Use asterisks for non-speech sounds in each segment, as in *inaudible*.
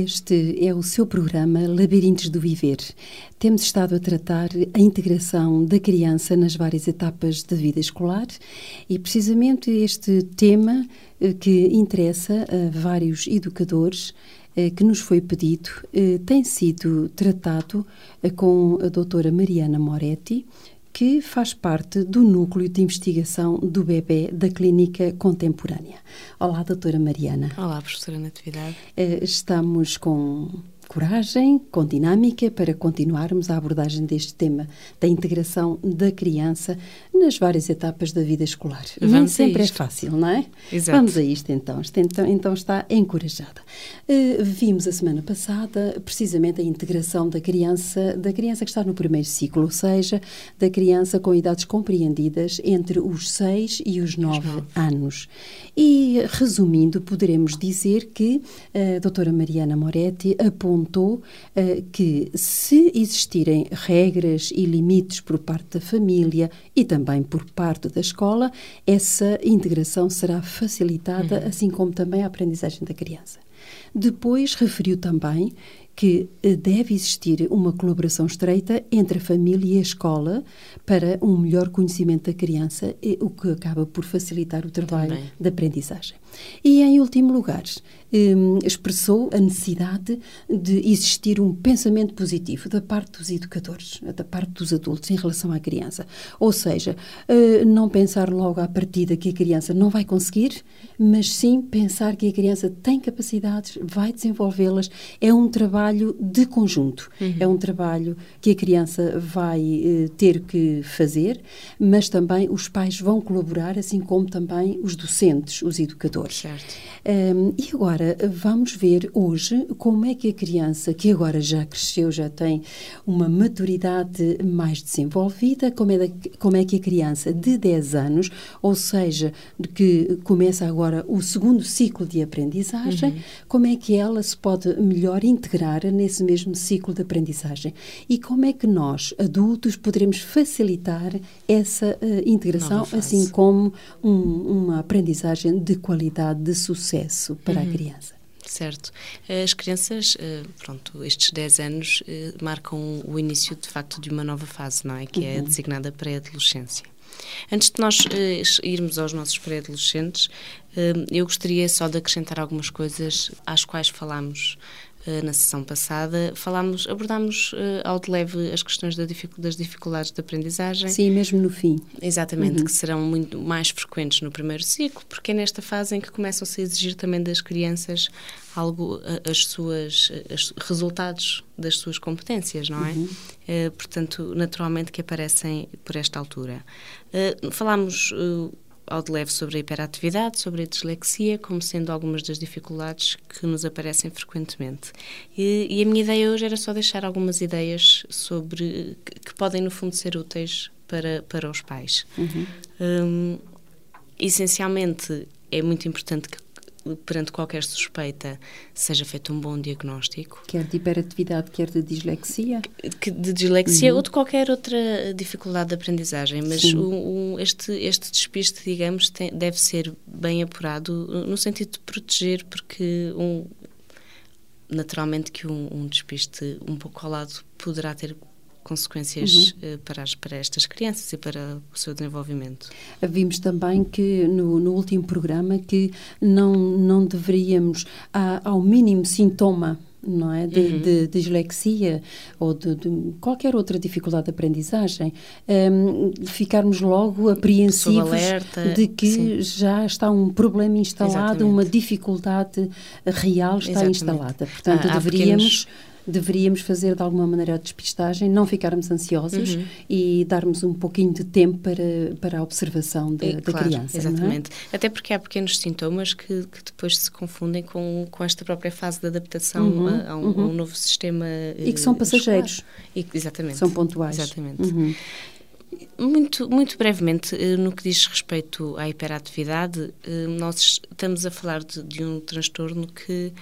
Este é o seu programa Labirintos do Viver. Temos estado a tratar a integração da criança nas várias etapas da vida escolar e, precisamente, este tema eh, que interessa a vários educadores eh, que nos foi pedido eh, tem sido tratado com a doutora Mariana Moretti, que faz parte do núcleo de investigação do bebê da Clínica Contemporânea. Olá, doutora Mariana. Olá, professora Natividade. Estamos com coragem, com dinâmica, para continuarmos a abordagem deste tema da integração da criança nas várias etapas da vida escolar. Vamos Nem sempre é fácil, não é? Exato. Vamos a isto então. Então, então está encorajada. Uh, vimos a semana passada precisamente a integração da criança, da criança que está no primeiro ciclo, ou seja, da criança com idades compreendidas entre os 6 e os 9 anos. E resumindo, poderemos dizer que a doutora Mariana Moretti apontou uh, que se existirem regras e limites por parte da família e também por parte da escola, essa integração será facilitada, uhum. assim como também a aprendizagem da criança. Depois referiu também que eh, deve existir uma colaboração estreita entre a família e a escola para um melhor conhecimento da criança, o que acaba por facilitar o trabalho Também. de aprendizagem. E, em último lugar, um, expressou a necessidade de existir um pensamento positivo da parte dos educadores, da parte dos adultos em relação à criança. Ou seja, uh, não pensar logo à partida que a criança não vai conseguir, mas sim pensar que a criança tem capacidades, vai desenvolvê-las. É um trabalho de conjunto, uhum. é um trabalho que a criança vai uh, ter que fazer, mas também os pais vão colaborar, assim como também os docentes, os educadores. Certo. Um, e agora vamos ver hoje como é que a criança, que agora já cresceu, já tem uma maturidade mais desenvolvida, como é, da, como é que a criança de 10 anos, ou seja, que começa agora o segundo ciclo de aprendizagem, uhum. como é que ela se pode melhor integrar nesse mesmo ciclo de aprendizagem e como é que nós, adultos, poderemos facilitar essa uh, integração, assim como um, uma aprendizagem de qualidade, de sucesso para uhum. a criança. Certo. As crianças, eh, pronto, estes 10 anos eh, marcam o início, de facto, de uma nova fase, não é? Que é uhum. designada pré-adolescência. Antes de nós irmos aos nossos pré-adolescentes, eu gostaria só de acrescentar algumas coisas às quais falámos eh, na sessão passada, falámos, abordámos uh, ao de leve as questões da das dificuldades de aprendizagem. Sim, mesmo no fim. Exatamente, uhum. que serão muito mais frequentes no primeiro ciclo, porque é nesta fase em que começam-se a exigir também das crianças algo, as suas os resultados das suas competências, não é? Uhum. Uh, portanto, naturalmente que aparecem por esta altura. Uh, falámos ao de leve sobre a hiperatividade, sobre a dislexia, como sendo algumas das dificuldades que nos aparecem frequentemente. E, e a minha ideia hoje era só deixar algumas ideias sobre que, que podem, no fundo, ser úteis para, para os pais. Uhum. Um, essencialmente, é muito importante que perante qualquer suspeita, seja feito um bom diagnóstico. Quer de hiperatividade, quer de dislexia? de dislexia uhum. ou de qualquer outra dificuldade de aprendizagem, mas um, um, este, este despiste, digamos, tem, deve ser bem apurado no sentido de proteger, porque um, naturalmente que um, um despiste um pouco ao lado poderá ter consequências uhum. uh, para, as, para estas crianças e para o seu desenvolvimento. Vimos também que no, no último programa que não, não deveríamos, ao mínimo sintoma não é? De, uhum. de, de dislexia ou de, de, qualquer outra dificuldade de aprendizagem, um, ficarmos logo apreensivos de que Sim. já está um problema instalado, Exatamente. uma dificuldade real está Exatamente. instalada. Portanto, ah, deveríamos. Pequenos deveríamos fazer de alguma maneira a despistagem, não ficarmos ansiosos uhum. e darmos um pouquinho de tempo para, para a observação da, da claro, criança. É? Exatamente. É? Até porque há pequenos sintomas que, que, depois se confundem com, com esta própria fase de adaptação uhum, a, a, um, uhum. a, um, novo sistema. E que são passageiros. E, exatamente. São pontuais. Exatamente. Uhum. Muito, muito brevemente, eh, no que diz respeito à hiperatividade, eh, nós estamos a falar de, de um transtorno que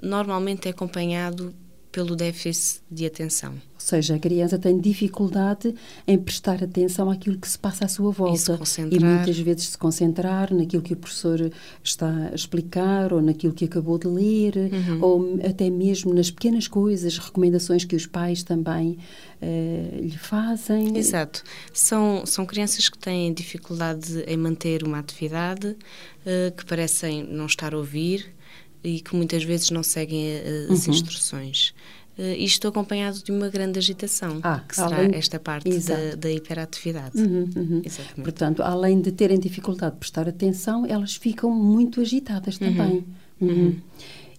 normalmente é acompanhado pelo déficit de atenção. Ou seja, a criança tem dificuldade em prestar atenção àquilo que se passa à sua volta e, e muitas vezes se concentrar naquilo que o professor está a explicar ou naquilo que acabou de ler uhum. ou até mesmo nas pequenas coisas, recomendações que os pais também uh, lhe fazem. Exato. São, são crianças que têm dificuldade em manter uma atividade, uh, que parecem não estar a ouvir, e que muitas vezes não seguem eh, as uhum. instruções. Uh, isto acompanhado de uma grande agitação, ah, que será além... esta parte da, da, hiperatividade. Uhum, uhum. Portanto, além de terem dificuldade de prestar atenção, elas ficam muito agitadas também.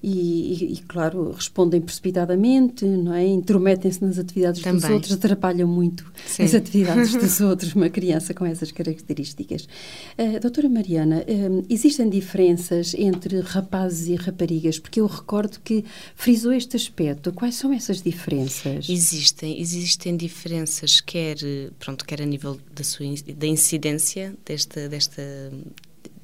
E, e, claro, respondem precipitadamente, não é? Intrometem-se nas atividades Também. dos outros, atrapalham muito Sim. as atividades *laughs* dos outros, uma criança com essas características. Uh, doutora Mariana, uh, existem diferenças entre rapazes e raparigas? Porque eu recordo que frisou este aspecto. Quais são essas diferenças? Existem, existem diferenças, quer, pronto, quer a nível da, sua, da incidência desta, desta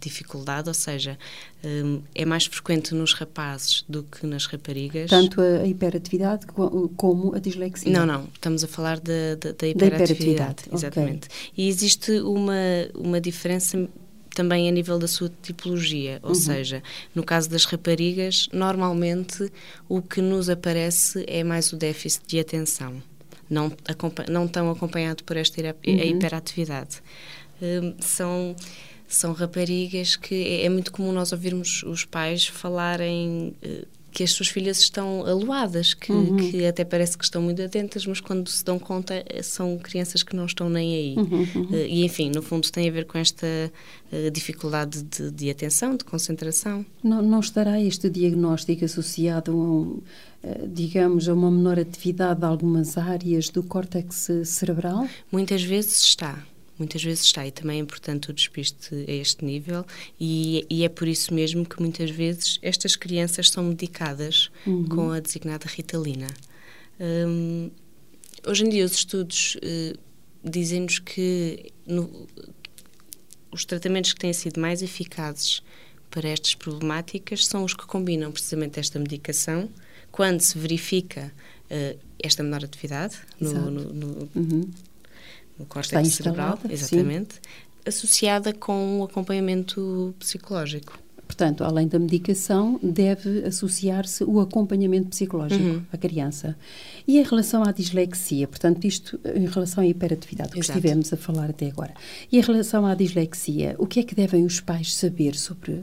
dificuldade, ou seja, hum, é mais frequente nos rapazes do que nas raparigas. Tanto a hiperatividade como a dislexia? Não, não, estamos a falar da, da, da hiperatividade, exatamente. Okay. E existe uma, uma diferença também a nível da sua tipologia, ou uhum. seja, no caso das raparigas, normalmente o que nos aparece é mais o déficit de atenção, não, não tão acompanhado por esta uhum. hiperatividade. Um, são são raparigas que é, é muito comum nós ouvirmos os pais falarem uh, que as suas filhas estão aluadas, que, uhum. que, até parece que estão muito atentas, mas quando se dão conta eh, são crianças que não estão nem aí. Uhum, uhum. Uh, e enfim, no fundo tem a ver com esta dificuldade de, de, atenção, de concentração. Não, não estará este diagnóstico associado a um, digamos, a uma menor atividade de algumas áreas do córtex cerebral? Muitas vezes está muitas vezes está e também é importante o despiste a este nível e, e é por isso mesmo que muitas vezes estas crianças são medicadas uhum. com a designada Ritalina. Um, hoje em dia os estudos uh, dizem-nos que no, os tratamentos que têm sido mais eficazes para estas problemáticas são os que combinam precisamente esta medicação quando se verifica uh, esta menor atividade no, no, no uhum no córtex cerebral, exatamente, sim. associada com um acompanhamento psicológico. Portanto, além da medicação, deve associar-se o acompanhamento psicológico uhum. à criança. E em relação à dislexia, portanto, isto em relação à hiperatividade, que estivemos a falar até agora. E em relação à dislexia, o que é que devem os pais saber sobre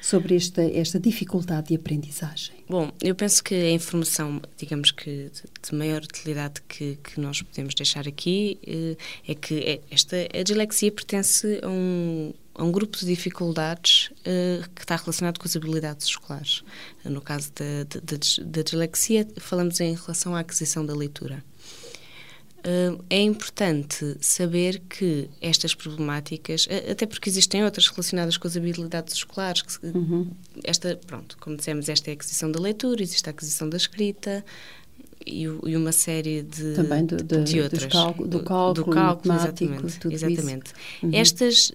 sobre esta, esta dificuldade de aprendizagem? Bom, eu penso que a informação, digamos que de, maior utilidade que, que nós podemos deixar aqui eh, é que é, esta a dislexia pertence a um, a um grupo de dificuldades uh, que está relacionado com as habilidades escolares. No caso da, da, da dislexia, falamos em relação à aquisição da leitura. Uh, é importante saber que estas problemáticas, até porque existem outras relacionadas com as habilidades escolares, que, uhum. esta, pronto, como dissemos, esta é a aquisição da leitura, existe a aquisição da escrita e, e uma série de, Também do, de, de outras. Cálculo, do, cálculo, do cálculo exatamente. exatamente. Uhum. Estas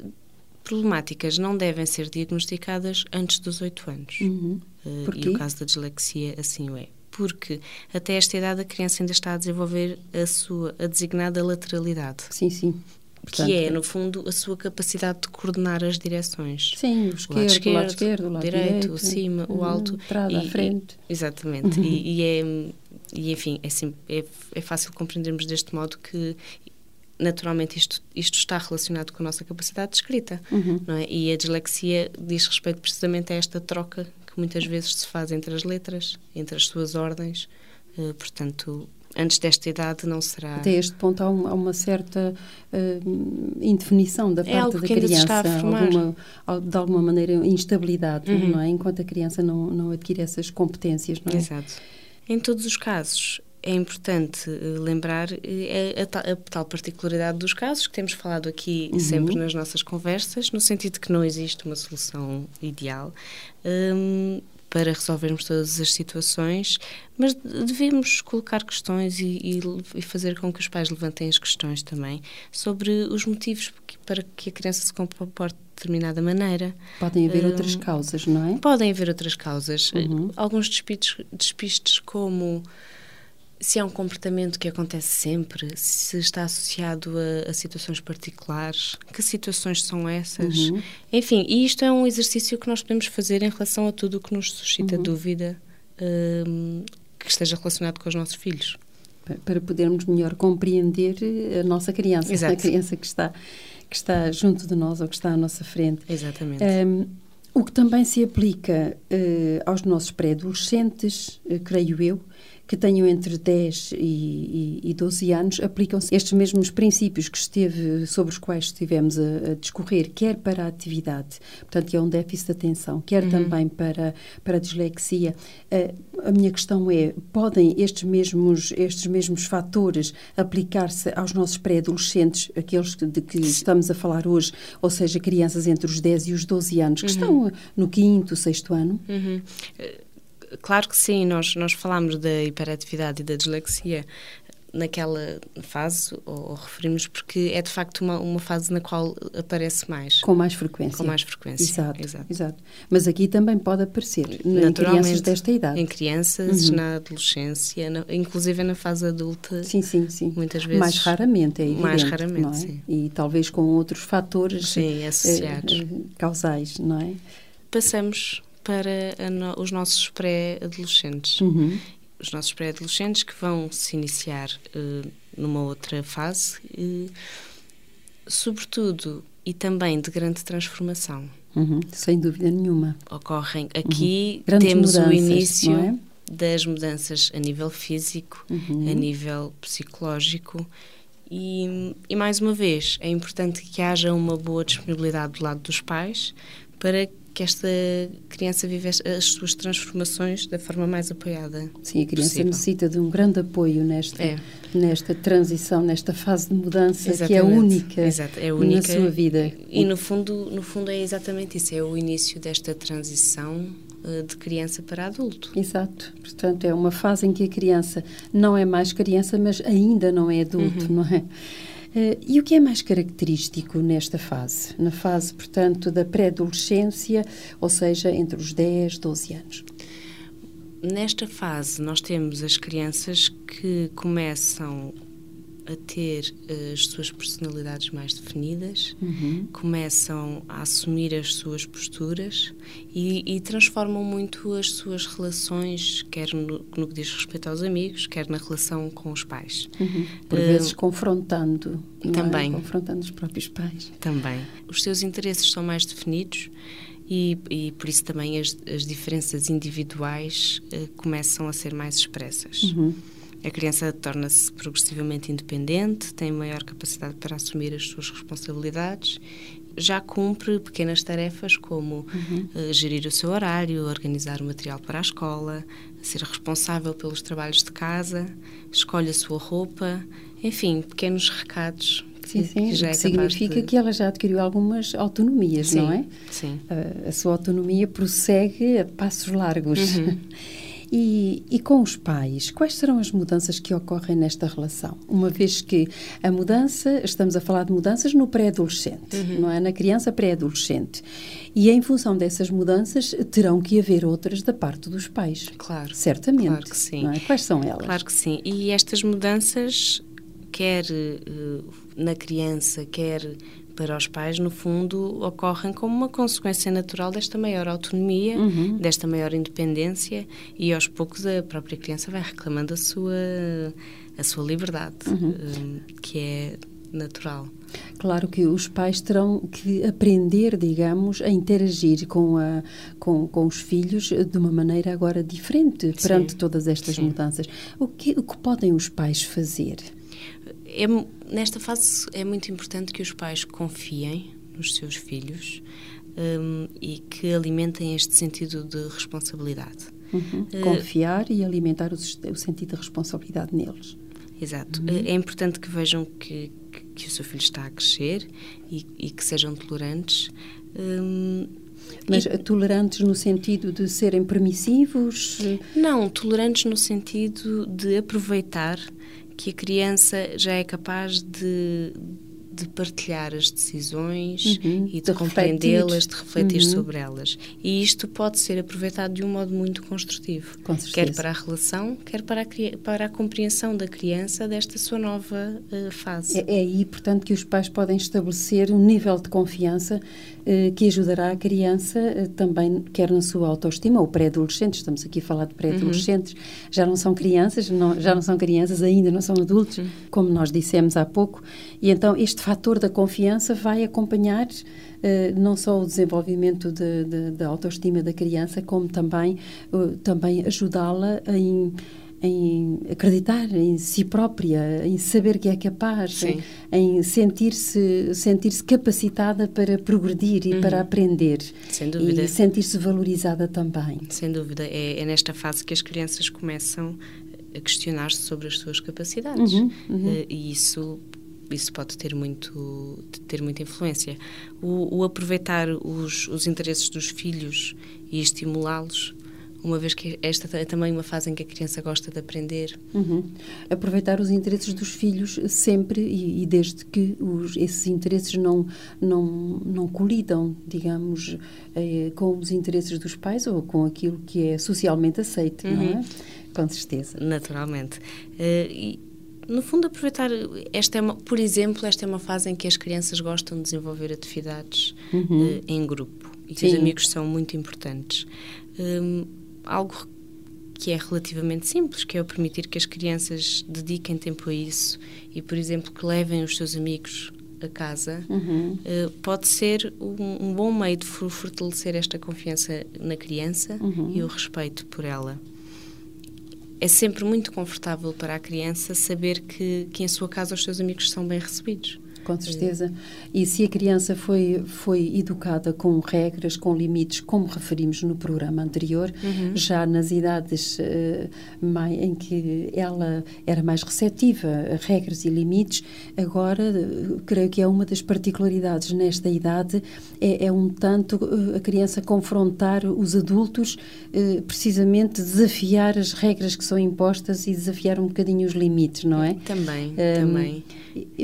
problemáticas não devem ser diagnosticadas antes dos 8 anos. Uhum. Uh, e o caso da dislexia assim o é porque até esta idade a criança ainda está a desenvolver a sua a designada lateralidade. Sim, sim. Portanto, que é, no fundo, a sua capacidade de coordenar as direções. Sim, o esquerdo, o lado esquerdo, o lado esquerdo, o lado direito, direito o cima, o alto. Entrada, à frente. Exatamente. Uhum. E, e, é, e, enfim, é, sim, é, é fácil compreendermos deste modo que naturalmente isto, isto está relacionado com a nossa capacidade de escrita, uhum. não é? E a dislexia diz respeito precisamente a esta troca que muitas vezes se faz entre as letras, entre as suas ordens. Uh, portanto, antes desta idade não será. Até este ponto há uma, há uma certa uh, indefinição da é parte da criança, alguma, de alguma maneira instabilidade, uhum. não é? Enquanto a criança não, não adquire essas competências, não é? Exato. Em todos os casos, é importante eh, lembrar a, a, a, tal particularidade dos casos que temos falado aqui uhum. sempre nas nossas conversas, no sentido de que não existe uma solução ideal. Um, para resolvermos todas as situações, mas devemos colocar questões e, e, e, fazer com que os pais levantem as questões também sobre os motivos para que a criança se comporte de determinada maneira. Podem haver um, outras causas, não é? Podem haver outras causas. Uhum. Alguns despistes, despistes como se é um comportamento que acontece sempre, se está associado a, a situações particulares, que situações são essas? Uhum. Enfim, e isto é um exercício que nós podemos fazer em relação a tudo o que nos suscita uhum. dúvida um, que esteja relacionado com os nossos filhos. Para podermos melhor compreender a nossa criança, Exato. a criança que está, que está junto de nós ou que está à nossa frente. Exatamente. Um, o que também se aplica uh, aos nossos pré-adolescentes, uh, creio eu, que tenham entre 10 e, e, e 12 anos, aplicam-se estes mesmos princípios que esteve, sobre os quais estivemos a, a, discorrer, quer para a atividade, portanto, que é um déficit de atenção, quer uhum. também para, para a dislexia. a minha questão é, podem estes mesmos, estes mesmos fatores aplicar-se aos nossos pré-adolescentes, aqueles de que estamos a falar hoje, ou seja, crianças entre os 10 e os 12 anos, que uhum. estão no quinto, sexto ano? Uhum claro que sim, nós, nós falámos da hiperatividade e da dislexia naquela fase, ou, ou, referimos porque é de facto uma, uma fase na qual aparece mais. Com mais frequência. Com mais frequência. Exato, exato. exato. Mas aqui também pode aparecer em crianças desta idade. Em crianças, uhum. na adolescência, na, inclusive na fase adulta. Sim, sim, sim. Muitas vezes. Mais raramente, é evidente. Mais raramente, é? sim. E talvez com outros fatores sim, associados. Eh, eh, causais, não é? Passamos para no, os nossos pré-adolescentes. Uhum. Os nossos pré-adolescentes que vão se iniciar uh, numa outra fase, uh, sobretudo e também de grande transformação. Uhum. Sem dúvida nenhuma. Ocorrem aqui, uhum. temos o início é? das mudanças a nível físico, uhum. a nível psicológico. E, e, mais uma vez, é importante que haja uma boa disponibilidade do lado dos pais para que esta criança vive as suas transformações da forma mais apoiada. Sim, a criança possível. necessita de um grande apoio nesta, é. nesta transição, nesta fase de mudança exatamente. que é única, Exato, é única na sua vida. E, e, no, fundo, no fundo é exatamente isso, é o início desta transição eh, de criança para adulto. Exato. Portanto, é uma fase em que a criança não é mais criança, mas ainda não é adulto, uhum. não é? Uh, e o que é mais característico nesta fase? Na fase, portanto, da pré-adolescência, ou seja, entre os 10 e 12 anos? Nesta fase, nós temos as crianças que começam a ter eh, as suas personalidades mais definidas, uhum. começam a assumir as suas posturas e, e transformam muito as suas relações, quer no, no, que diz respeito aos amigos, quer na relação com os pais. Uhum. Por uh, vezes confrontando. É? Também. É? Confrontando os próprios pais. Também. Os seus interesses são mais definidos. E, e, por isso também as, as diferenças individuais uh, começam a ser mais expressas. Uhum. A criança torna-se progressivamente independente, tem maior capacidade para assumir as suas responsabilidades, já cumpre pequenas tarefas como uhum. uh, gerir o seu horário, organizar o material para a escola, ser responsável pelos trabalhos de casa, escolhe a sua roupa, enfim, pequenos recados Sim, sim, que já é significa de... que ela já adquiriu algumas autonomias, sim, não é? Sim. A, a, sua autonomia prossegue a passos largos. Uhum. *laughs* E, e, com os pais, quais serão as mudanças que ocorrem nesta relação? Uma vez que a mudança, estamos a falar de mudanças no pré-adolescente, uhum. não é? Na criança pré-adolescente. E em função dessas mudanças, terão que haver outras da parte dos pais. Claro. Certamente. Claro que sim. É? Quais são elas? Claro que sim. E estas mudanças, quer uh, na criança, quer para os pais, no fundo, ocorrem como uma consequência natural desta maior autonomia, uhum. desta maior independência e aos poucos a própria criança vai reclamando a sua, a sua liberdade, uhum. um, que é natural. Claro que os pais terão que aprender, digamos, a interagir com, a, com, com os filhos de uma maneira agora diferente perante Sim. todas estas Sim. mudanças. O que, o que podem os pais fazer? É, nesta fase é muito importante que os pais confiem nos seus filhos um, e que alimentem este sentido de responsabilidade. Uhum. Uh, Confiar e alimentar o, o, sentido de responsabilidade neles. Exato. Uhum. É importante que vejam que, que, que, o seu filho está a crescer e, e que sejam tolerantes. Um, Mas e... tolerantes no sentido de serem permissivos? Não, tolerantes no sentido de aproveitar que a criança já é capaz de de partilhar as decisões uhum, e de, de compreendê-las, de refletir uhum. sobre elas. E isto pode ser aproveitado de um modo muito construtivo, quer para a relação, quer para a, para a compreensão da criança desta sua nova uh, fase. É, é aí, portanto, que os pais podem estabelecer um nível de confiança uh, que ajudará a criança uh, também, quer na sua autoestima, ou pré-adolescentes, estamos aqui a falar de pré-adolescentes, uhum. já não são crianças, não, já não são crianças, ainda não são adultos, uhum. como nós dissemos há pouco, e então este fator da confiança vai acompanhar uh, não só o desenvolvimento da de, de, de, autoestima da criança, como também, uh, também ajudá-la em em acreditar em si própria, em saber que é capaz, em, em sentir-se sentir-se capacitada para progredir e uhum. para aprender. Sem dúvida. E sentir-se valorizada também. Sem dúvida. É, é, nesta fase que as crianças começam a questionar-se sobre as suas capacidades. Uhum, uhum. Uh, e isso isso pode ter muito ter muita influência o, o aproveitar os, os interesses dos filhos e estimulá-los uma vez que esta é também uma fase em que a criança gosta de aprender. Uhum. Aproveitar os interesses dos filhos sempre e, e desde que os, esses interesses não, não, não colidam, digamos, eh, com os interesses dos pais ou com aquilo que é socialmente aceito, uhum. não é? Uhum. Com certeza. Naturalmente. Uh, e, no fundo, aproveitar. Esta é uma, por exemplo, esta é uma fase em que as crianças gostam de desenvolver atividades uhum. uh, em grupo e que os amigos são muito importantes. Um, algo que é relativamente simples, que é o permitir que as crianças dediquem tempo a isso e, por exemplo, que levem os seus amigos a casa, uhum. uh, pode ser um, um, bom meio de fortalecer esta confiança na criança uhum. e o respeito por ela é sempre muito confortável para a criança saber que, que em sua casa os seus amigos são bem recebidos com certeza. E se a criança foi, foi educada com regras, com limites, como referimos no programa anterior, uhum. já nas idades uh, em que ela era mais receptiva a regras e limites, agora uh, creio que é uma das particularidades nesta idade, é, é um tanto uh, a criança confrontar os adultos, precisamente desafiar as regras que são impostas e desafiar um bocadinho os limites, não é? Também, um, também.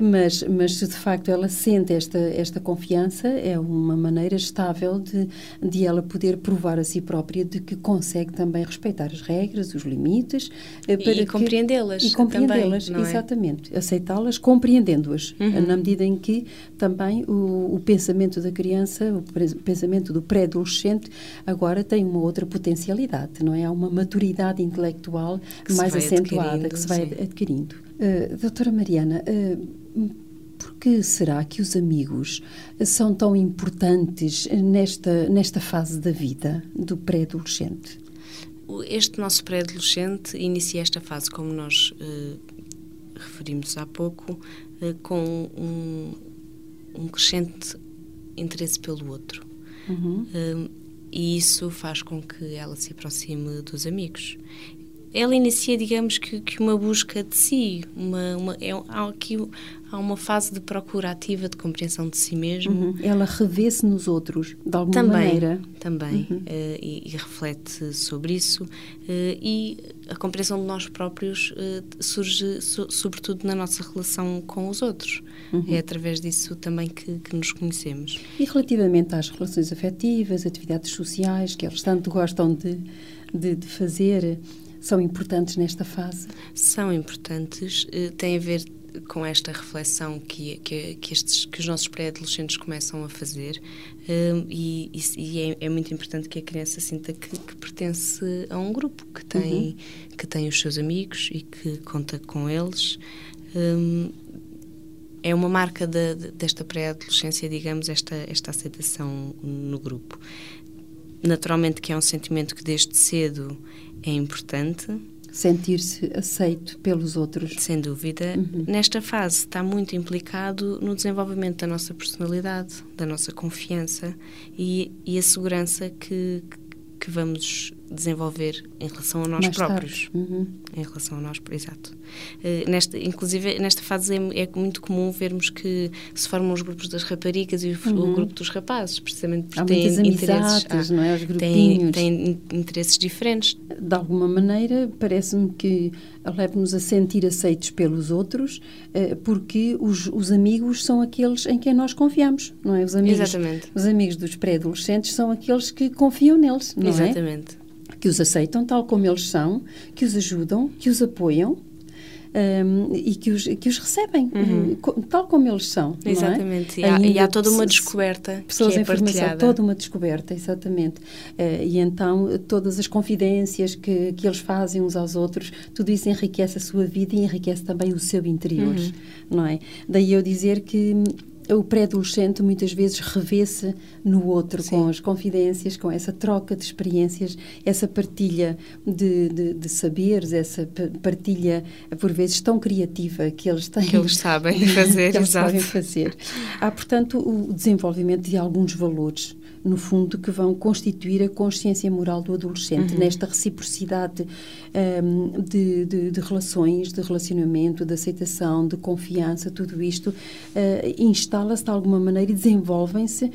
Mas, mas de facto ela sente esta, esta confiança, é uma maneira estável de, de ela poder provar a si própria de que consegue também respeitar as regras, os limites. Eh, para e compreendê-las. E compreendê-las, é? exatamente. Aceitá-las, compreendendo-as. Uhum. Na medida em que também o, o pensamento da criança, o pensamento do pré-adolescente, agora tem uma outra potencialidade, não é? Há uma maturidade intelectual que mais acentuada que se vai sim. adquirindo. Uh, doutora Mariana, uh, que será que os amigos são tão importantes nesta, nesta fase da vida do pré-adolescente? Este nosso pré-adolescente inicia esta fase, como nós uh, referimos há pouco, uh, com um, um, crescente interesse pelo outro. Uhum. Uh, e isso faz com que ela se aproxime dos amigos ela inicia, digamos, que, que uma busca de si, uma, uma, é, há aqui há uma fase de procura ativa de compreensão de si mesmo. Uhum. Ela revê-se nos outros, de alguma também, maneira. Também, uhum. uh, e, e, reflete sobre isso. Uh, e a compreensão de nós próprios uh, surge, so, sobretudo, na nossa relação com os outros. Uhum. É através disso também que, que, nos conhecemos. E relativamente às relações afetivas, atividades sociais, que eles tanto gostam de, de, de fazer, são importantes nesta fase? São importantes, uh, tem a ver com esta reflexão que, que, que, estes, que os nossos pré-adolescentes começam a fazer uh, e, e é, é, muito importante que a criança sinta que, que pertence a um grupo que tem, uhum. que tem os seus amigos e que conta com eles. Um, é uma marca de, de, desta pré-adolescência, digamos, esta, esta aceitação no grupo. Naturalmente que é um sentimento que desde cedo é importante. Sentir-se aceito pelos outros. Sem dúvida. Uhum. Nesta fase está muito implicado no desenvolvimento da nossa personalidade, da nossa confiança e, e a segurança que, que vamos desenvolver em relação a nós Mais próprios. Uhum. Em relação a nós, exato. Uh, nesta, inclusive, nesta fase é, é, muito comum vermos que se formam os grupos das raparigas e o, uhum. o grupo dos rapazes, precisamente porque há têm interesses, há, não é? Os grupinhos. Têm, têm interesses diferentes. De alguma maneira, parece-me que leva-nos a sentir aceitos pelos outros, uh, porque os, os amigos são aqueles em quem nós confiamos, não é? Os amigos, Exatamente. Os amigos dos pré-adolescentes são aqueles que confiam neles, não Exatamente. é? Exatamente que os aceitam tal como eles são, que os ajudam, que os apoiam. Um, e que os, que os recebem, uhum. tal como eles são. Exatamente. É? E, há, e, há, toda uma descoberta. Pessoas que é em formação, toda uma descoberta, exatamente. Uh, e então, todas as confidências que, que eles fazem uns aos outros, tudo isso enriquece a sua vida e enriquece também o seu interior, uhum. não é? Daí eu dizer que o pré-adolescente muitas vezes revê-se no outro, Sim. com as confidências, com essa troca de experiências, essa partilha de, de, de, saberes, essa partilha, por vezes, tão criativa que eles têm. Que eles sabem fazer, *laughs* que eles exato. sabem fazer. Há, portanto, o desenvolvimento de alguns valores no fundo, que vão constituir a consciência moral do adolescente, uhum. nesta reciprocidade um, de, de, de, relações, de relacionamento, de aceitação, de confiança, tudo isto uh, instala-se de alguma maneira e desenvolvem-se uh,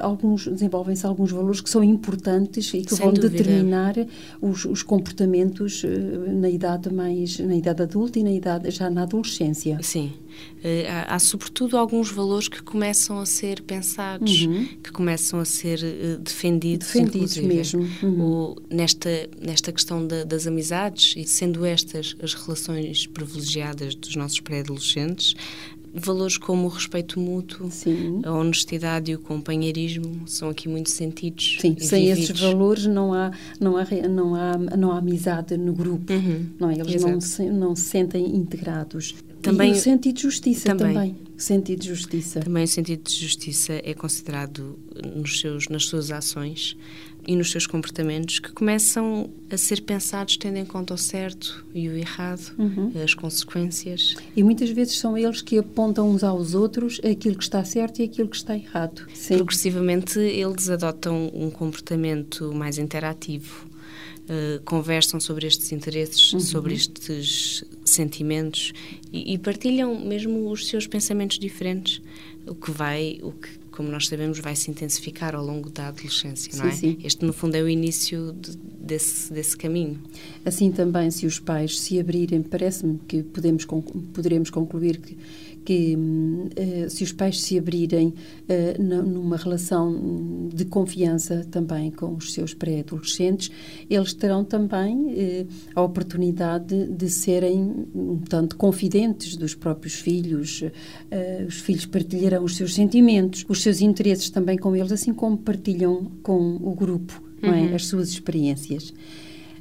alguns, desenvolvem alguns valores que são importantes e que Sem vão dúvida. determinar os, os comportamentos uh, na idade mais, na idade adulta e na idade, já na adolescência. Sim. Uh, há, há, sobretudo alguns valores que começam a ser pensados, uhum. que começam a ser uh, defendidos, defendidos mesmo uhum. o, nesta nesta questão da, das amizades e sendo estas as relações privilegiadas dos nossos pré-adolescentes valores como o respeito mútuo, Sim. a honestidade e o companheirismo são aqui muito sentidos. Sim, sem vividos. esses valores não há não há não há não há amizade no grupo, uhum. não é? Eles não se, não se sentem integrados. Também e o sentido de justiça também. também. O sentido de justiça. Também o sentido de justiça é considerado nos seus nas suas ações e nos seus comportamentos que começam a ser pensados tendo em conta o certo e o errado, uhum. as consequências. E muitas vezes são eles que apontam uns aos outros aquilo que está certo e aquilo que está errado. Sim. Progressivamente eles adotam um comportamento mais interativo. Uh, conversam sobre estes interesses, uhum. sobre estes sentimentos e, e, partilham mesmo os seus pensamentos diferentes, o que vai, o que como nós sabemos, vai se intensificar ao longo da adolescência, não sim, é? Sim. Este, no fundo, é o início de, desse, desse caminho. Assim também, se os pais se abrirem, parece-me que podemos, poderemos concluir que que uh, se os pais se abrirem uh, numa relação de confiança também com os seus pré-adolescentes, eles terão também uh, a oportunidade de serem tanto confidentes dos próprios filhos. os filhos partilharão os seus sentimentos, os seus interesses também com eles, assim como partilham com o grupo uhum. é? as suas experiências.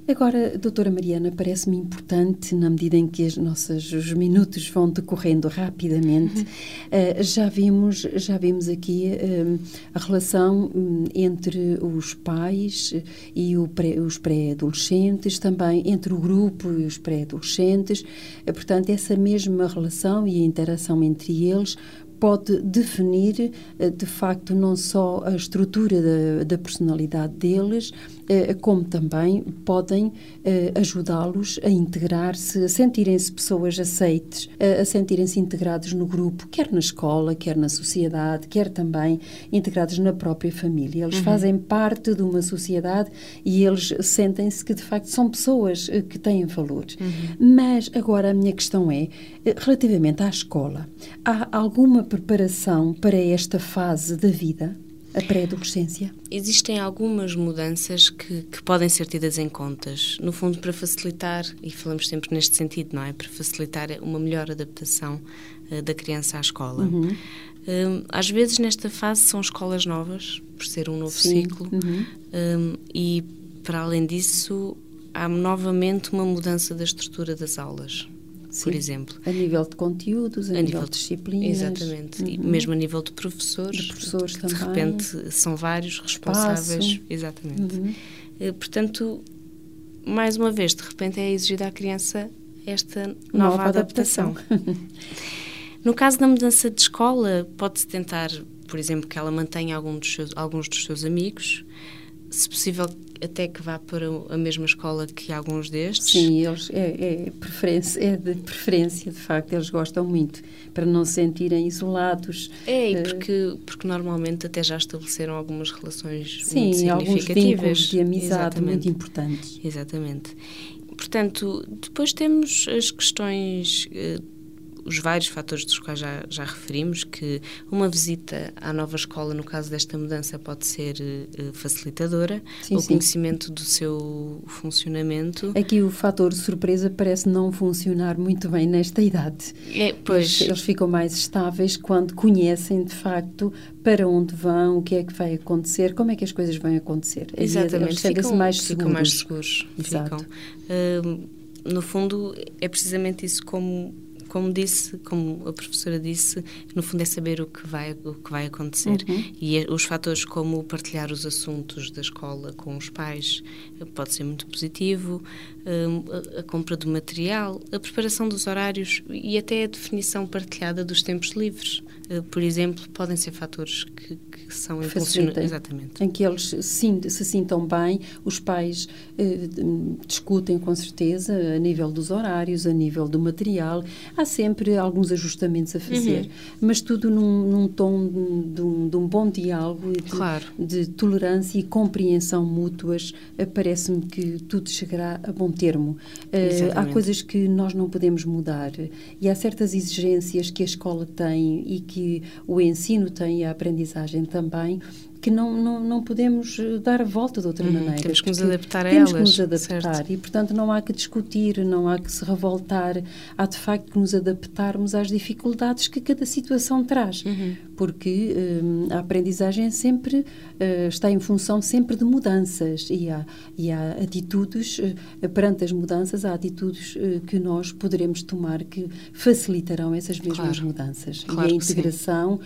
Agora, doutora Mariana, parece-me importante, na medida em que as nossas, os minutos vão decorrendo rapidamente, uhum. uh, já, vimos, já vimos aqui uh, a relação um, entre os pais e pré, os pré-adolescentes, também entre o grupo e os pré-adolescentes. Uh, portanto, essa mesma relação e a interação entre eles pode definir, de facto, não só a estrutura da, da personalidade deles, como também podem ajudá-los a integrar-se, a sentirem-se pessoas aceites, a sentirem-se integrados no grupo, quer na escola, quer na sociedade, quer também integrados na própria família. Eles uhum. fazem parte de uma sociedade e eles sentem-se que, de facto, são pessoas que têm valores. Uhum. Mas agora a minha questão é, relativamente à escola, há alguma preparação para esta fase da vida? A pré-adolescência? Existem algumas mudanças que, que, podem ser tidas em contas, no fundo para facilitar, e falamos sempre neste sentido, não é? Para facilitar uma melhor adaptação uh, da criança à escola. Uhum. Um, às vezes nesta fase são escolas novas, por ser um novo Sim. ciclo, uhum. um, e para além disso há novamente uma mudança da estrutura das aulas. Sim. por exemplo. A nível de conteúdos, a, a nível, nível, de disciplinas. Exatamente. Uhum. E mesmo a nível de professores. De professores que também. De repente são vários responsáveis. Espaço. Exatamente. Uhum. Portanto, mais uma vez, de repente é exigida à criança esta nova, nova adaptação. adaptação. *laughs* no caso da mudança de escola, pode-se tentar, por exemplo, que ela mantenha algum dos seus, alguns dos seus amigos, se possível, até que vá para a mesma escola que alguns destes. Sim, eles é, é, preferência, é de preferência, de facto, eles gostam muito, para não se sentirem isolados. É, e porque, porque normalmente até já estabeleceram algumas relações Sim, muito significativas. alguns de amizade Exatamente. muito importantes. Exatamente. Portanto, depois temos as questões uh, os vários fatores dos quais já, já referimos, que uma visita à nova escola, no caso desta mudança, pode ser uh, facilitadora, sim, o sim. conhecimento do seu funcionamento. Aqui o fator surpresa parece não funcionar muito bem nesta idade. É, pois... Eles, ficam mais estáveis quando conhecem, de facto, para onde vão, o que é que vai acontecer, como é que as coisas vão acontecer. Exatamente, eles ficam, mais seguros. Ficam mais seguros. Exato. Ficam. Uh, no fundo, é precisamente isso como como disse, como a professora disse, no fundo é saber o que vai, o que vai acontecer. Uhum. E é, os fatores como partilhar os assuntos da escola com os pais eh, pode ser muito positivo, a compra do material, a preparação dos horários e até a definição partilhada dos tempos livres. Eh, por exemplo, podem ser fatores que, que são impulsionantes. Exatamente. Em que eles se, se sintam bem, os pais eh, discutem com certeza a nível dos horários, a nível do material há sempre alguns ajustamentos a fazer, uhum. mas tudo num, num tom de, um, de, um, bom diálogo, de, claro. de tolerância e compreensão mútuas. Eh, parece-me que tudo chegará a bom termo. Uh, há coisas que nós não podemos mudar e há certas exigências que a escola tem e que o ensino tem e a aprendizagem também que não, não, não podemos eh, dar a volta de outra uhum, maneira. Temos que nos adaptar a temos elas. Temos que nos adaptar certo. e, portanto, não há que discutir, não há que se revoltar. Há, de facto, que nos adaptarmos às dificuldades que cada situação traz. Uhum. Porque hum, a aprendizagem sempre uh, está em função sempre de mudanças e há, e há atitudes, uh, perante as mudanças, há atitudes uh, que nós poderemos tomar que facilitarão essas mesmas claro. mudanças. Claro e a integração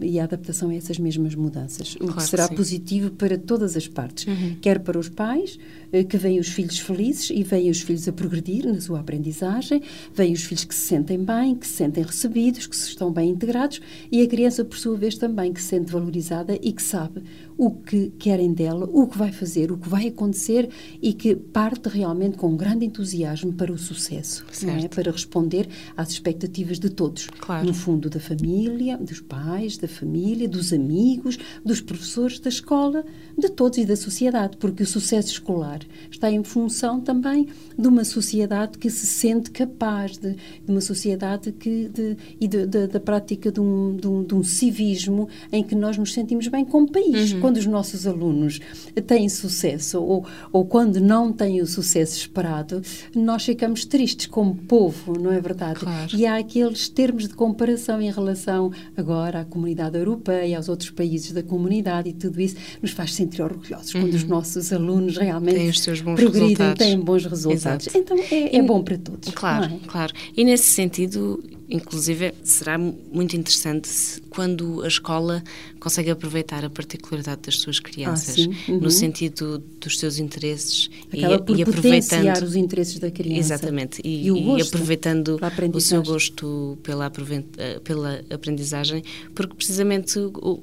e a adaptação a essas mesmas mudanças mudanças, o que será que positivo para todas as partes, uhum. quer para os pais, eh, que veem os filhos felizes e veem os filhos a progredir na sua aprendizagem, veem os filhos que se sentem bem, que se sentem recebidos, que se estão bem integrados e a criança, por sua vez, também que se sente valorizada e que sabe o que querem dela, o que vai fazer, o que vai acontecer e que parte realmente com um grande entusiasmo para o sucesso, é? para responder às expectativas de todos. Claro. No fundo, da família, dos pais, da família, dos amigos, dos professores, da escola, de todos e da sociedade, porque o sucesso escolar está em função também de uma sociedade que se sente capaz, de, de uma sociedade que, de, e de, da prática de um, um, de um, civismo em que nós nos sentimos bem como país. Uhum. Quando os nossos alunos têm sucesso ou, ou quando não têm o sucesso esperado, nós ficamos tristes como povo, não é verdade? Claro. E há aqueles termos de comparação em relação agora à comunidade europeia, aos outros países da comunidade e tudo isso nos faz sentir orgulhosos uhum. quando os uhum. nossos alunos realmente têm os seus bons progridem, resultados. têm bons resultados. Exato. Então é, é bom para todos. Claro, é? claro. E nesse sentido, inclusive, será muito interessante quando a escola consegue aproveitar a particularidade das suas crianças, ah, uhum. no sentido dos seus interesses Acaba e, por e aproveitando os interesses da criança. Exatamente, e, e, e aproveitando o seu gosto pela, eh, pela aprendizagem, porque precisamente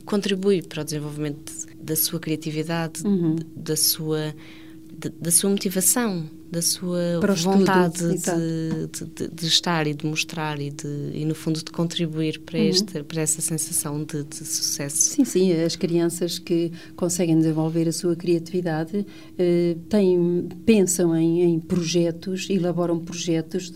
contribui para o desenvolvimento da sua criatividade, uhum. da sua da sua motivação da sua vontade de, de, de, estar e de mostrar e, de, e no fundo de contribuir para, uhum. esta, para essa sensação de, de, sucesso. Sim, sim, as crianças que conseguem desenvolver a sua criatividade eh, têm, pensam em, em, projetos, elaboram projetos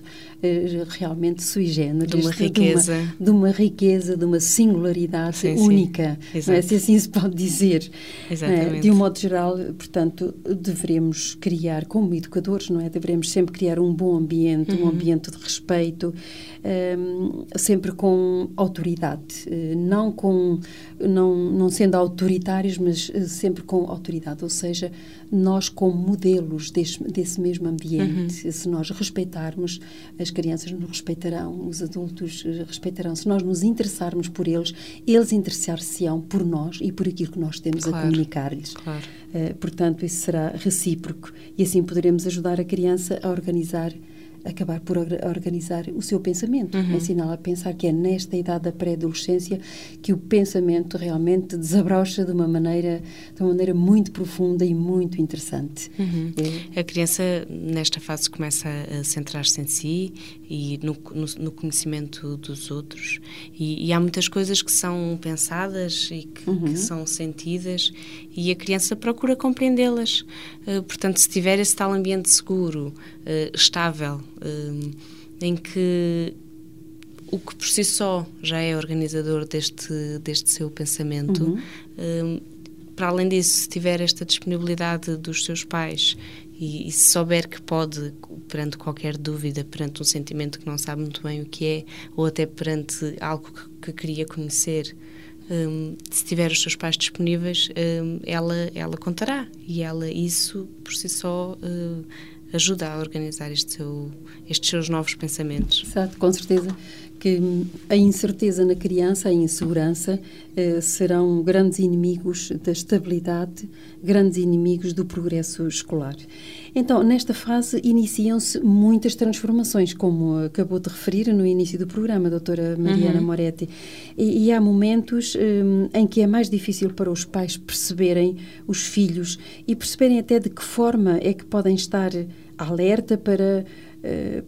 realmente sui generis. De uma riqueza. De uma, de uma riqueza, de uma singularidade sim, única, sim. É? se assim se pode dizer. Exatamente. Eh, de um modo geral, portanto, devemos criar como educadores não é? Devemos sempre criar um bom ambiente, uhum. um ambiente de respeito, um, sempre com autoridade, eh, não com não não sendo autoritários, mas eh, sempre com autoridade, ou seja, nós como modelos desse, desse mesmo ambiente, uhum. se nós respeitarmos, as crianças nos respeitarão, os adultos eh, respeitarão. Se nós nos interessarmos por eles, eles interessar-se-ão por nós e por aquilo que nós temos claro. a comunicar-lhes. Claro. Uh, portanto, isso será recíproco e assim poderemos ajudar a criança a organizar acabar por organizar o seu pensamento, uhum. ensiná-la a pensar que é nesta idade da pré-adolescência que o pensamento realmente desabrocha de uma maneira, de uma maneira muito profunda e muito interessante. Uhum. É. A criança nesta fase começa a centrar-se em si e no, no, no conhecimento dos outros e, e, há muitas coisas que são pensadas e que, uhum. que são sentidas e a criança procura compreendê-las. Uh, portanto, se tiver esse tal ambiente seguro, uh, estável, uh, em que o que por si só já é organizador deste, deste seu pensamento, uhum. para além disso, se tiver esta disponibilidade dos seus pais e, e, se souber que pode, perante qualquer dúvida, perante um sentimento que não sabe muito bem o que é, ou até perante algo que, que queria conhecer, um, se tiver os seus pais disponíveis, um, ela, ela contará. E ela, isso por si só, uh, ajuda a organizar este seu, estes seus novos pensamentos. Exato, com certeza que a incerteza na criança, a insegurança, eh, serão grandes inimigos da estabilidade, grandes inimigos do progresso escolar. Então, nesta fase, iniciam-se muitas transformações, como acabou de referir no início do programa, a doutora Mariana uhum. Moretti. E, e, há momentos um, em que é mais difícil para os pais perceberem os filhos e perceberem até de que forma é que podem estar alerta para eh,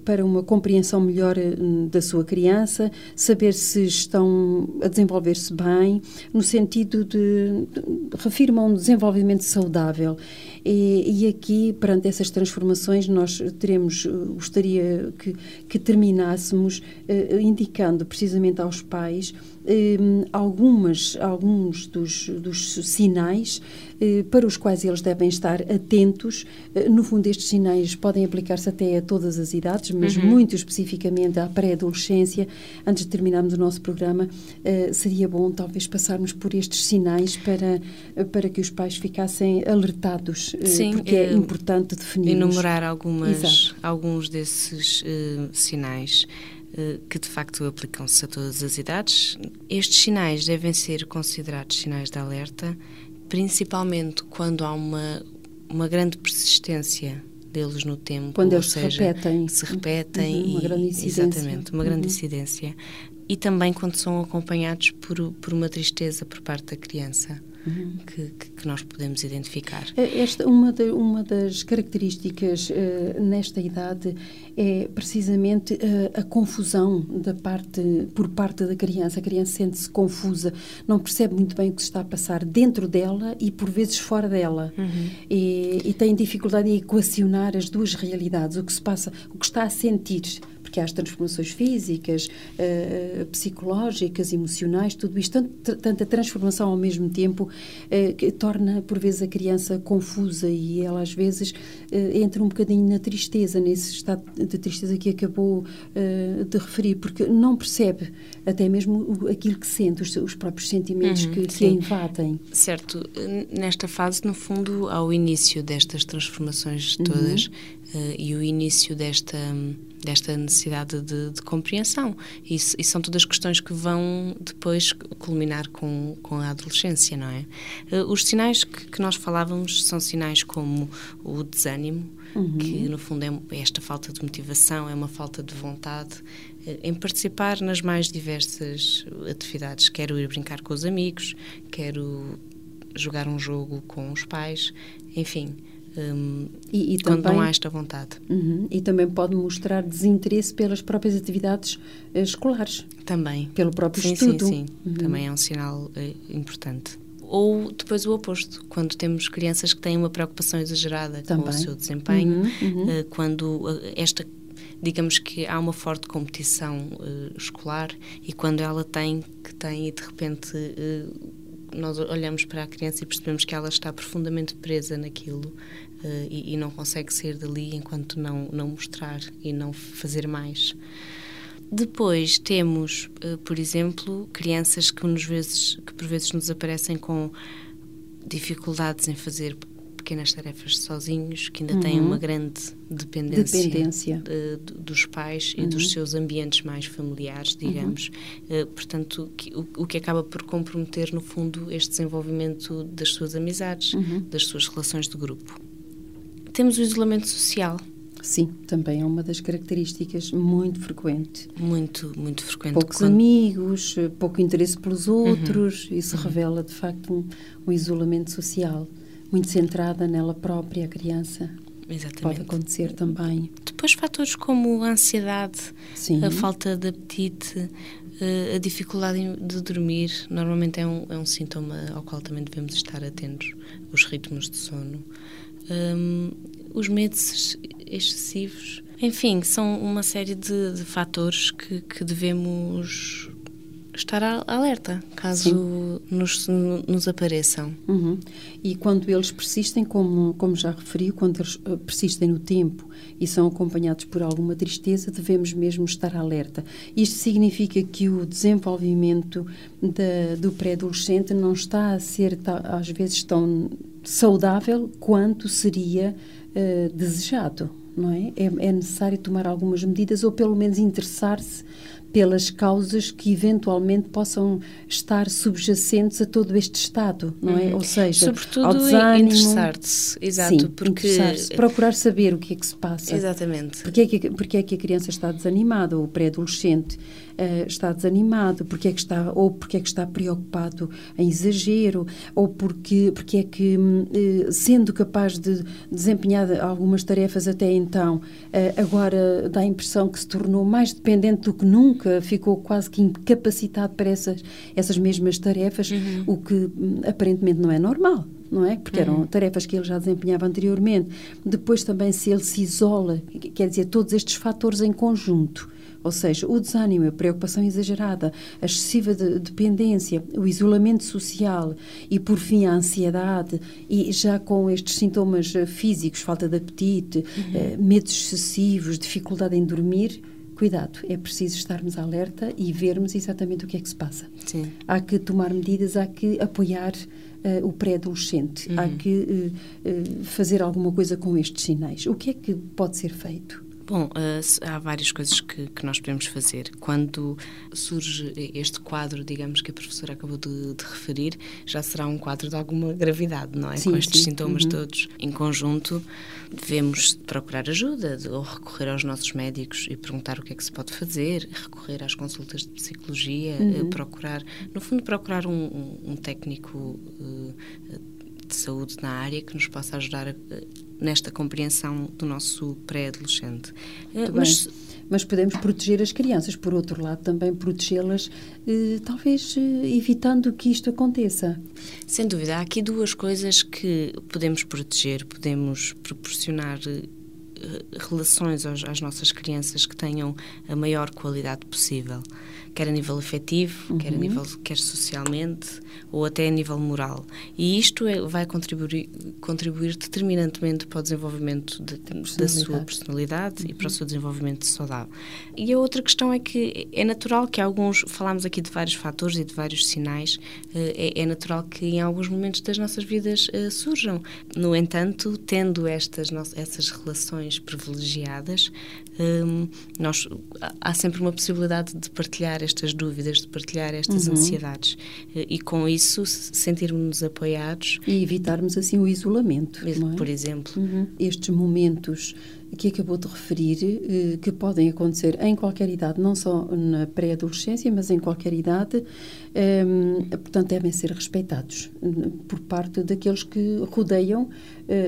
para uma compreensão melhor eh, da sua criança, saber se estão a desenvolver-se bem, no sentido de, de refirma um desenvolvimento saudável. E, e, aqui, perante essas transformações, nós teremos, eh, gostaria que, que terminássemos uh, indicando precisamente aos pais uh, algumas, alguns dos, dos sinais uh, para os quais eles devem estar atentos. no fundo, estes sinais podem aplicar-se até a todas as idades, mas uhum. muito especificamente à pré-adolescência. Antes de terminarmos o nosso programa, seria bom talvez passarmos por estes sinais para, para que os pais ficassem alertados eh, Sim, porque é, importante definir. Enumerar algumas, alguns desses sinais que de facto aplicam-se a todas as idades. Estes sinais devem ser considerados sinais de alerta, principalmente quando há uma, uma grande persistência deles no tempo, quando eles seja, se repetem, se repetem uhum, uma e, grande incidência. exatamente uma grande uhum. incidência e também quando são acompanhados por, por uma tristeza por parte da criança uhum. que, que, nós podemos identificar. Eh, esta, uma, de, uma das características uh, nesta idade é precisamente uh, a confusão da parte, por parte da criança. A criança sente-se confusa, não percebe muito bem o que se está a passar dentro dela e por vezes fora dela. Uhum. E, e tem dificuldade em equacionar as duas realidades, o que se passa, o que está a sentir porque há as transformações físicas, uh, psicológicas, emocionais, tudo isto, tanto, tanta transformação ao mesmo tempo, uh, que torna por vezes a criança confusa e ela às vezes uh, entra um bocadinho na tristeza, nesse estado de tristeza que acabou de referir, porque não percebe até mesmo aquilo que sente, os, os próprios sentimentos uhum, que, que a invadem. Certo. Nesta fase, no fundo, ao início destas transformações todas uhum. e o início desta desta necessidade de, de compreensão. E, e, são todas questões que vão depois culminar com, com a adolescência, não é? Uh, os sinais que, que, nós falávamos são sinais como o desânimo, uhum. que no fundo é esta falta de motivação, é uma falta de vontade uh, em participar nas mais diversas atividades. Quero ir brincar com os amigos, quero jogar um jogo com os pais, enfim um, e, e quando também, não há esta vontade. Uhum, e também pode mostrar desinteresse pelas próprias atividades uh, escolares. Também. Pelo próprio sim, estudo. Sim, sim. Uhum. Também é um sinal uh, importante. Ou depois o oposto, quando temos crianças que têm uma preocupação exagerada também. com o seu desempenho, uhum, uh, quando esta digamos que há uma forte competição escolar e quando ela tem que tem e de repente nós olhamos para a criança e percebemos que ela está profundamente presa naquilo uh, e, e, não consegue sair dali enquanto não, não mostrar e não fazer mais. Depois temos, uh, por exemplo, crianças que, nos vezes, que por vezes nos aparecem com dificuldades em fazer pequenas tarefas sozinhos, que ainda uhum. têm uma grande dependência, dependência. De, de, dos pais uhum. e dos uhum. seus ambientes mais familiares, digamos. Uhum. Uh, portanto, que, o, o, que acaba por comprometer, no fundo, este desenvolvimento das suas amizades, uhum. das suas relações de grupo. Temos o isolamento social. Sim, também é uma das características muito frequente. Muito, muito frequente. Poucos quando... amigos, pouco interesse pelos outros, uhum. isso uhum. revela de facto um, um, isolamento social, muito centrada nela própria, a criança. Exatamente. Pode acontecer também. Depois fatores como a ansiedade, Sim. a falta de apetite, eh, a dificuldade de dormir, normalmente é um, é um sintoma ao qual também devemos estar atentos, os ritmos de sono. Um, os medos excessivos. Enfim, são uma série de, de fatores que, que, devemos estar alerta caso nos, nos, apareçam. Uhum. E quando eles persistem, como, como já referi, quando eles eh, persistem no tempo e são acompanhados por alguma tristeza, devemos mesmo estar alerta. Isto significa que o desenvolvimento da, do pré-adolescente não está a ser, às vezes, tão saudável quanto seria uh, desejado, não é? é? é? necessário tomar algumas medidas ou pelo menos interessar-se pelas causas que eventualmente possam estar subjacentes a todo este estado, não é? Uhum. Ou seja, sobretudo ao desânimo, interessar-se, exato, sim, porque interessar procurar saber o que é que se passa. Exatamente. Porque é que porque é que a criança está desanimada ou o pré-adolescente uh, está desanimado, porque é que está ou porque é que está preocupado em exagero ou porque porque é que uh, sendo capaz de desempenhar algumas tarefas até então, uh, agora dá a impressão que se tornou mais dependente do que nunca, ficou quase que incapacitado para essas essas mesmas tarefas, uhum. o que um, aparentemente não é normal não é? Porque eram uhum. tarefas que ele já desempenhava anteriormente. Depois também se ele se isola, quer dizer, todos estes fatores em conjunto ou seja, o desânimo, a preocupação exagerada, a excessiva de, dependência, o isolamento social e, por fim, a ansiedade, e já com estes sintomas eh, físicos, falta de apetite, uhum. eh, medos excessivos, dificuldade em dormir, cuidado, é preciso estarmos alerta e vermos exatamente o que é que se passa. Sim. Há que tomar medidas, há que apoiar uh, o pré-adolescente, uhum. há que uh, uh, fazer alguma coisa com estes sinais. O que é que pode ser feito? Bom, uh, há várias coisas que, que, nós podemos fazer. Quando surge este quadro, digamos, que a professora acabou de, de referir, já será um quadro de alguma gravidade, não é? Sim, Com estes sim. sintomas uhum. todos em conjunto, devemos procurar ajuda ou recorrer aos nossos médicos e perguntar o que é que se pode fazer, recorrer às consultas de psicologia, uhum. procurar, no fundo, procurar um, um, um técnico uh, de saúde na área que nos possa ajudar a, nesta compreensão do nosso pré-adolescente. Eh, mas, mas, podemos proteger as crianças, por outro lado, também protegê-las, eh, talvez eh, evitando que isto aconteça. Sem dúvida, há aqui duas coisas que podemos proteger, podemos proporcionar eh, relações às nossas crianças que tenham a maior qualidade possível quer a nível afetivo, uhum. quer a nível quer socialmente ou até a nível moral. E isto é, vai contribuir, contribuir determinantemente para o desenvolvimento de, da sua personalidade uhum. e para o uhum. seu desenvolvimento saudável. E a outra questão é que é natural que alguns, falamos aqui de vários fatores e de vários sinais, eh, é, é natural que em alguns momentos das nossas vidas uh, surjam. No entanto, tendo estas essas relações privilegiadas, um, nós, há sempre uma possibilidade de partilhar estas dúvidas, de partilhar estas uhum. ansiedades eh, e com isso sentirmos-nos apoiados. E evitarmos assim o isolamento. É? Por exemplo. Uhum. Estes momentos que acabou de referir, eh, que podem acontecer em qualquer idade, não só na pré-adolescência, mas em qualquer idade, ehm, portanto, devem ser respeitados eh, por parte daqueles que rodeiam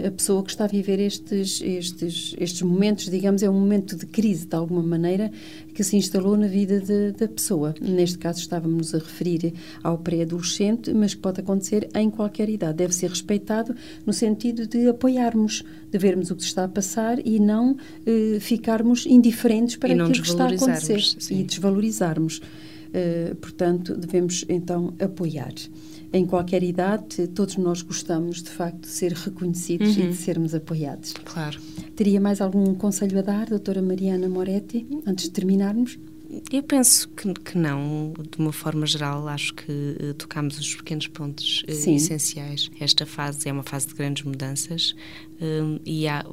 a pessoa que está a viver estes, estes, estes momentos, digamos, é um momento de crise, de alguma maneira, que se instalou na vida de, da pessoa. Neste caso, estávamos a referir ao pré-adolescente, mas que pode acontecer em qualquer idade. Deve ser respeitado no sentido de apoiarmos, de vermos o que se está a passar e não não eh, ficarmos indiferentes para aquilo que está a acontecer sim. e desvalorizarmos. Uh, portanto, devemos então apoiar. Em qualquer idade, todos nós gostamos de facto de ser reconhecidos uhum. e de sermos apoiados. Claro. Teria mais algum conselho a dar, doutora Mariana Moretti, antes de terminarmos? Eu penso que, que, não, de uma forma geral, acho que uh, tocamos os pequenos pontos uh, essenciais. Esta fase é uma fase de grandes mudanças uh, e há,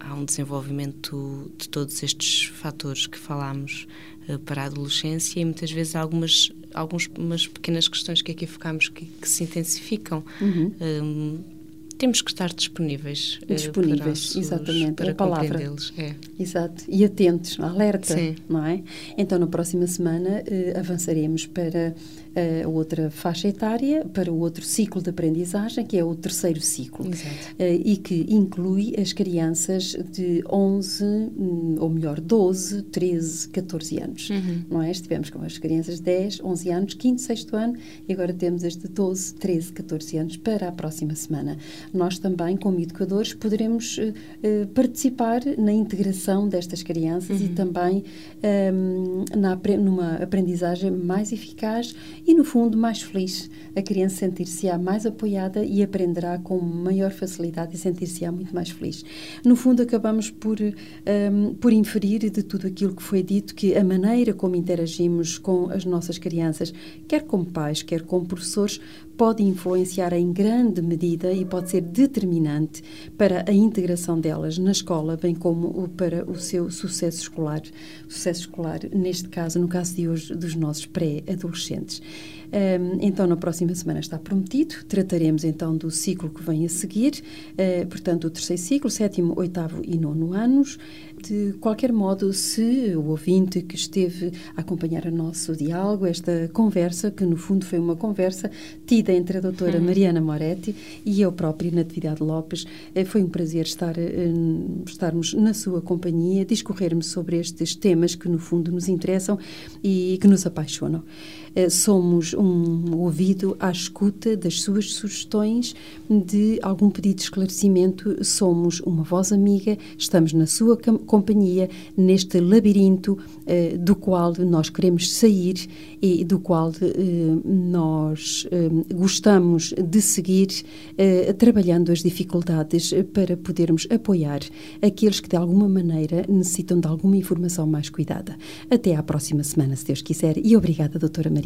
há um desenvolvimento de todos estes fatores que falámos uh, para a adolescência e muitas vezes algumas, algumas pequenas questões que aqui focamos que, que se intensificam. Uhum. Um, temos que estar disponíveis. Disponíveis, para exatamente, para é a palavra. É. Exato, e atentos, alerta, Sim. não é? Então, na próxima semana uh, avançaremos para a outra faixa etária, para o outro ciclo de aprendizagem, que é o terceiro ciclo. Exato. e que inclui as crianças de 11, hum, ou melhor, 12, 13, 14 anos, uhum. não é? Estivemos com as crianças de 10, 11 anos, 5 sexto ano, e agora temos as de 12, 13, 14 anos para a próxima semana. Nós também, como educadores, poderemos uh, participar na integração destas crianças uhum. e também um, na, numa aprendizagem mais eficaz e, no fundo, mais feliz. A criança sentir-se-á mais apoiada e aprenderá com maior facilidade e sentir-se-á muito mais feliz. No fundo, acabamos por, um, por inferir de tudo aquilo que foi dito que a maneira como interagimos com as nossas crianças, quer como pais, quer como professores, pode influenciar em grande medida e pode ser determinante para a integração delas na escola, bem como para o seu sucesso escolar. Sucesso escolar, neste caso, no caso de hoje, dos nossos pré-adolescentes. Então, na próxima semana está prometido. Trataremos então do ciclo que vem a seguir, eh, portanto, o terceiro ciclo, sétimo, oitavo e nono anos. De qualquer modo, se o ouvinte que esteve a acompanhar o nosso diálogo, esta conversa, que no fundo foi uma conversa tida entre a doutora uhum. Mariana Moretti e eu própria, Natividade Lopes, eh, foi um prazer estar, eh, estarmos na sua companhia, discorrermos sobre estes temas que no fundo nos interessam e que nos apaixonam. Eh, somos um ouvido à escuta das suas sugestões, de algum pedido de esclarecimento, somos uma voz amiga, estamos na sua companhia neste labirinto eh, do qual nós queremos sair e do qual eh, nós gostamos de seguir trabalhando as dificuldades para podermos apoiar aqueles que de alguma maneira necessitam de alguma informação mais cuidada. Até à próxima semana, se Deus quiser, e obrigada, doutora Maria.